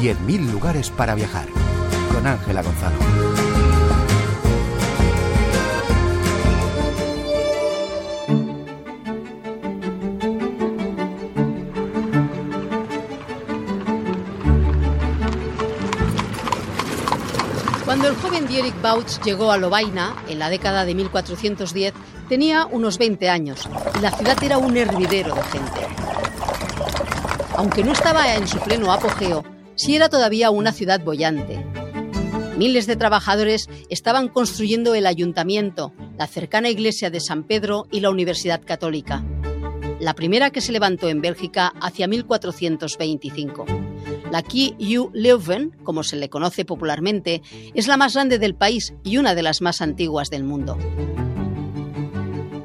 10.000 lugares para viajar. Con Ángela Gonzalo. Cuando el joven Dierik Bauch llegó a Lovaina, en la década de 1410, tenía unos 20 años y la ciudad era un hervidero de gente. Aunque no estaba en su pleno apogeo, sí era todavía una ciudad bollante. Miles de trabajadores estaban construyendo el ayuntamiento, la cercana iglesia de San Pedro y la Universidad Católica. La primera que se levantó en Bélgica hacia 1425. La Q.U. Leuven, como se le conoce popularmente, es la más grande del país y una de las más antiguas del mundo.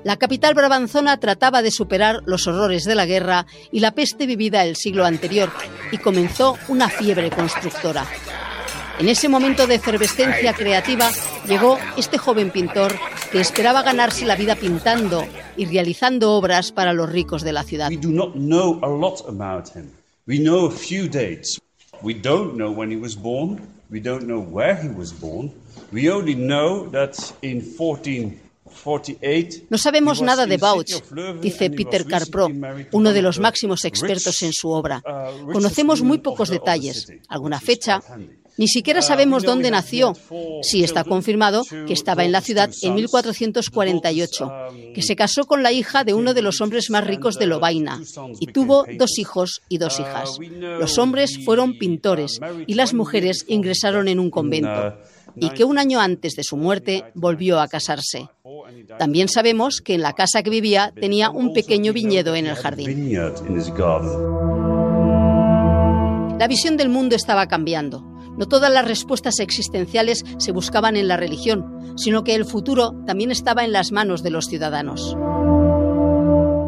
La capital brabanzona trataba de superar los horrores de la guerra y la peste vivida el siglo anterior y comenzó una fiebre constructora. En ese momento de efervescencia creativa llegó este joven pintor que esperaba ganarse la vida pintando y realizando obras para los ricos de la ciudad. We don't know when he was born. We don't know where he was born. We only know that in 1448 no sabemos nada de Bauch, dice Peter Carpro, uno de los máximos expertos en su obra. Uh, Conocemos muy pocos detalles, alguna fecha, ni siquiera sabemos dónde nació. Sí está confirmado que estaba en la ciudad en 1448, que se casó con la hija de uno de los hombres más ricos de Lovaina y tuvo dos hijos y dos hijas. Los hombres fueron pintores y las mujeres ingresaron en un convento y que un año antes de su muerte volvió a casarse. También sabemos que en la casa que vivía tenía un pequeño viñedo en el jardín. La visión del mundo estaba cambiando. No todas las respuestas existenciales se buscaban en la religión, sino que el futuro también estaba en las manos de los ciudadanos.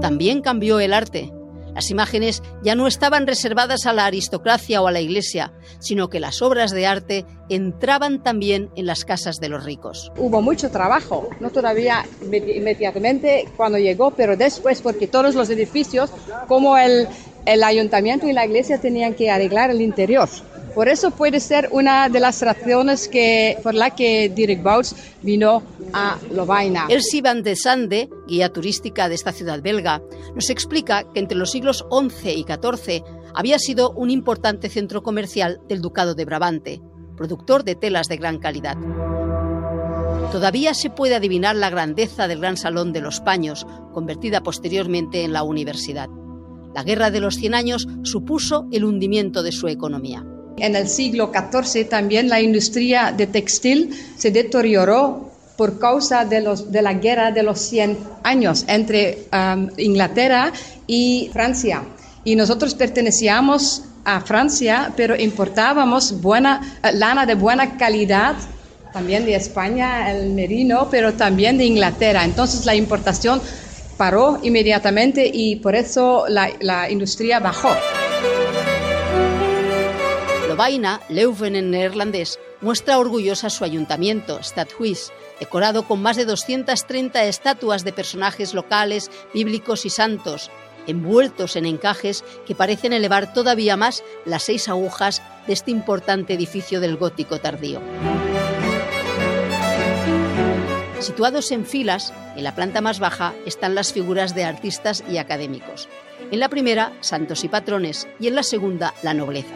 También cambió el arte. Las imágenes ya no estaban reservadas a la aristocracia o a la iglesia, sino que las obras de arte entraban también en las casas de los ricos. Hubo mucho trabajo, no todavía inmediatamente cuando llegó, pero después porque todos los edificios, como el, el ayuntamiento y la iglesia, tenían que arreglar el interior. Por eso puede ser una de las razones que, por la que Dirk Bouts vino a Lovaina. Elsie van de Sande, guía turística de esta ciudad belga, nos explica que entre los siglos XI y XIV había sido un importante centro comercial del Ducado de Brabante, productor de telas de gran calidad. Todavía se puede adivinar la grandeza del Gran Salón de los Paños, convertida posteriormente en la universidad. La Guerra de los Cien Años supuso el hundimiento de su economía. En el siglo XIV también la industria de textil se deterioró por causa de, los, de la guerra de los 100 años entre um, Inglaterra y Francia. Y nosotros pertenecíamos a Francia, pero importábamos buena, eh, lana de buena calidad, también de España, el merino, pero también de Inglaterra. Entonces la importación paró inmediatamente y por eso la, la industria bajó. Vaina, Leuven en neerlandés, muestra orgullosa su ayuntamiento, Stadhuis, decorado con más de 230 estatuas de personajes locales, bíblicos y santos, envueltos en encajes que parecen elevar todavía más las seis agujas de este importante edificio del gótico tardío. Situados en filas, en la planta más baja están las figuras de artistas y académicos. En la primera, santos y patrones, y en la segunda, la nobleza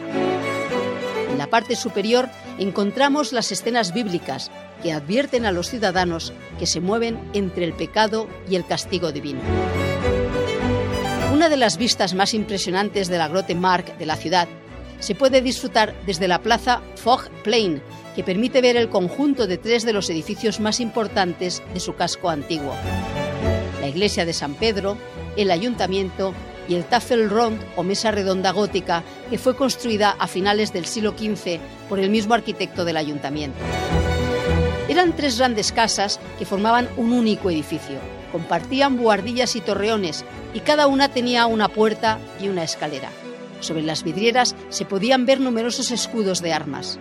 parte superior encontramos las escenas bíblicas que advierten a los ciudadanos que se mueven entre el pecado y el castigo divino. Una de las vistas más impresionantes de la Grote Mark de la ciudad se puede disfrutar desde la plaza Fog Plain, que permite ver el conjunto de tres de los edificios más importantes de su casco antiguo. La iglesia de San Pedro, el ayuntamiento y el Tafelrond o mesa redonda gótica que fue construida a finales del siglo XV por el mismo arquitecto del ayuntamiento. Eran tres grandes casas que formaban un único edificio. Compartían buhardillas y torreones y cada una tenía una puerta y una escalera. Sobre las vidrieras se podían ver numerosos escudos de armas.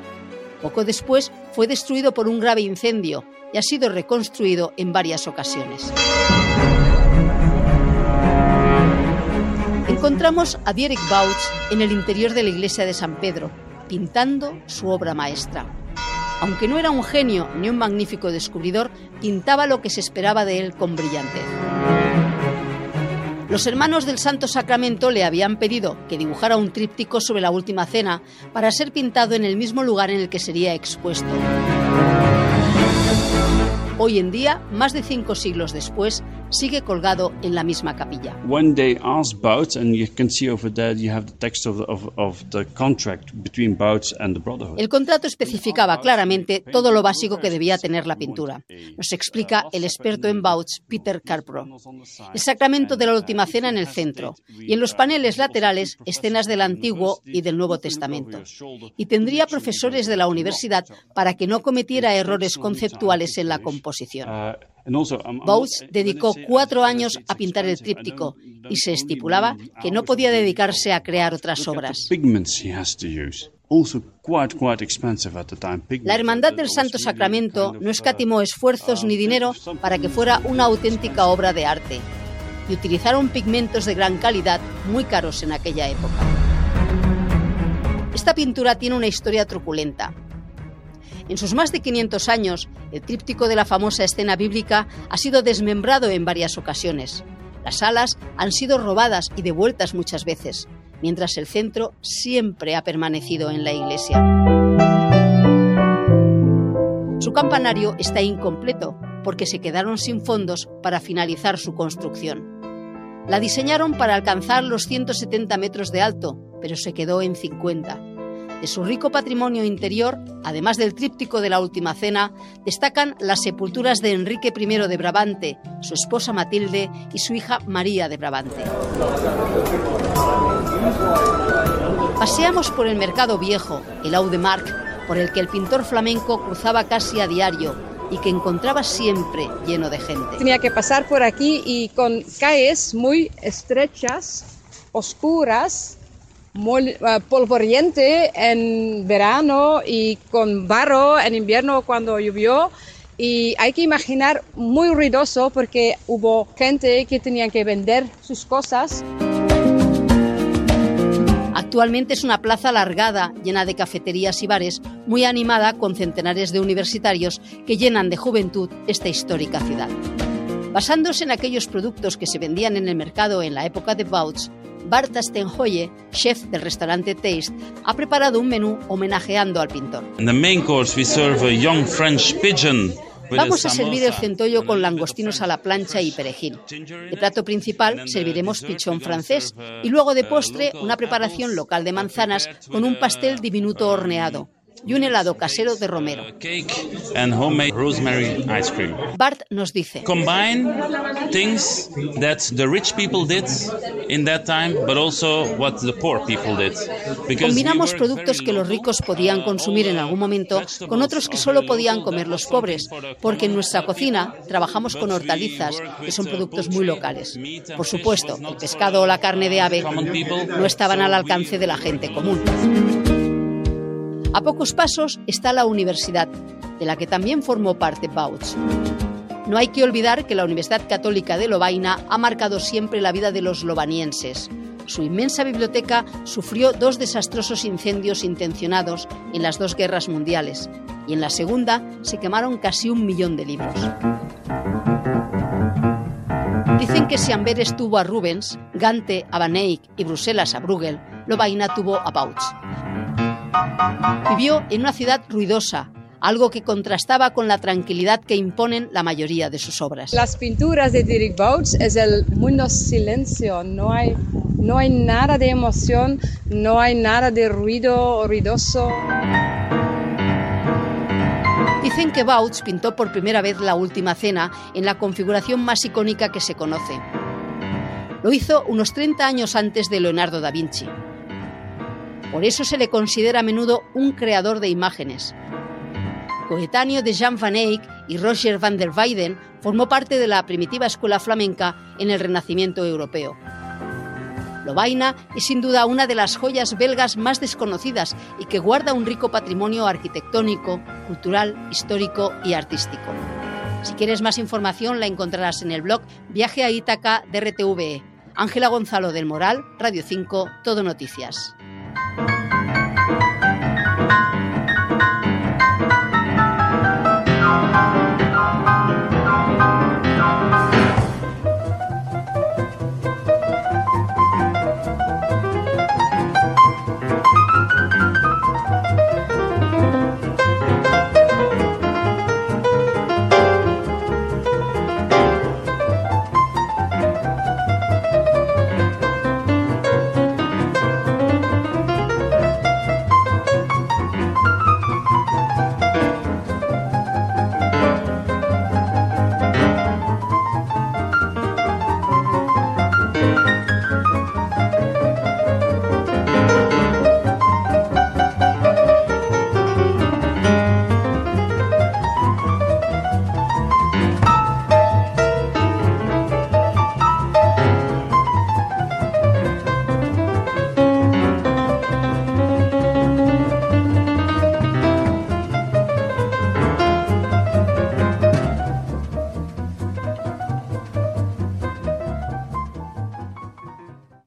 Poco después fue destruido por un grave incendio y ha sido reconstruido en varias ocasiones. Encontramos a Dierik Bauch en el interior de la iglesia de San Pedro, pintando su obra maestra. Aunque no era un genio ni un magnífico descubridor, pintaba lo que se esperaba de él con brillantez. Los hermanos del Santo Sacramento le habían pedido que dibujara un tríptico sobre la Última Cena para ser pintado en el mismo lugar en el que sería expuesto. Hoy en día, más de cinco siglos después, sigue colgado en la misma capilla. When they asked Bouts, and you can see over there, you have the text of the, of, of the contract between Bouts and the Brotherhood. El contrato especificaba claramente todo lo básico que debía tener la pintura. Nos explica el experto en Bouts, Peter Carpro. El sacramento de la última cena en el centro y en los paneles laterales escenas del Antiguo y del Nuevo Testamento. Y tendría profesores de la universidad para que no cometiera errores conceptuales en la composición. Bouts dedicó cuatro años a pintar el tríptico y se estipulaba que no podía dedicarse a crear otras obras. La Hermandad del Santo Sacramento no escatimó esfuerzos ni dinero para que fuera una auténtica obra de arte y utilizaron pigmentos de gran calidad muy caros en aquella época. Esta pintura tiene una historia truculenta. En sus más de 500 años, el tríptico de la famosa escena bíblica ha sido desmembrado en varias ocasiones. Las alas han sido robadas y devueltas muchas veces, mientras el centro siempre ha permanecido en la iglesia. Su campanario está incompleto porque se quedaron sin fondos para finalizar su construcción. La diseñaron para alcanzar los 170 metros de alto, pero se quedó en 50. De su rico patrimonio interior, además del tríptico de la Última Cena, destacan las sepulturas de Enrique I de Brabante, su esposa Matilde y su hija María de Brabante. Paseamos por el Mercado Viejo, el Audemark, por el que el pintor flamenco cruzaba casi a diario y que encontraba siempre lleno de gente. Tenía que pasar por aquí y con calles muy estrechas, oscuras, muy uh, polvoriente en verano y con barro en invierno cuando llovió. Y hay que imaginar muy ruidoso porque hubo gente que tenía que vender sus cosas. Actualmente es una plaza alargada, llena de cafeterías y bares, muy animada con centenares de universitarios que llenan de juventud esta histórica ciudad. Basándose en aquellos productos que se vendían en el mercado en la época de Bouts, Bart Stenhoye, chef del restaurante Taste, ha preparado un menú homenajeando al pintor. Vamos a servir el centollo con langostinos a la plancha y perejil. De plato principal serviremos pichón francés y luego de postre una preparación local de manzanas con un pastel diminuto horneado y un helado casero de romero. Bart nos dice: Combine things that the rich people did in that time, but also what the poor people did. Combinamos productos que los ricos podían consumir en algún momento con otros que solo podían comer los pobres, porque en nuestra cocina trabajamos con hortalizas, que son productos muy locales. Por supuesto, el pescado o la carne de ave no estaban al alcance de la gente común. A pocos pasos está la universidad, de la que también formó parte Bouts. No hay que olvidar que la Universidad Católica de Lovaina ha marcado siempre la vida de los lobanienses. Su inmensa biblioteca sufrió dos desastrosos incendios intencionados en las dos guerras mundiales y en la segunda se quemaron casi un millón de libros. Dicen que si Amberes tuvo a Rubens, Gante a Van Eyck y Bruselas a Bruegel, Lovaina tuvo a Bouts. Vivió en una ciudad ruidosa, algo que contrastaba con la tranquilidad que imponen la mayoría de sus obras. Las pinturas de Dirk Bouts es el mundo silencio, no hay, no hay nada de emoción, no hay nada de ruido ruidoso. Dicen que Bouts pintó por primera vez la Última Cena en la configuración más icónica que se conoce. Lo hizo unos 30 años antes de Leonardo da Vinci. Por eso se le considera a menudo un creador de imágenes. Coetáneo de Jean van Eyck y Roger van der Weyden, formó parte de la primitiva escuela flamenca en el Renacimiento europeo. Lovaina es sin duda una de las joyas belgas más desconocidas y que guarda un rico patrimonio arquitectónico, cultural, histórico y artístico. Si quieres más información la encontrarás en el blog Viaje a Ítaca de RTVE. Ángela Gonzalo del Moral, Radio 5, Todo Noticias.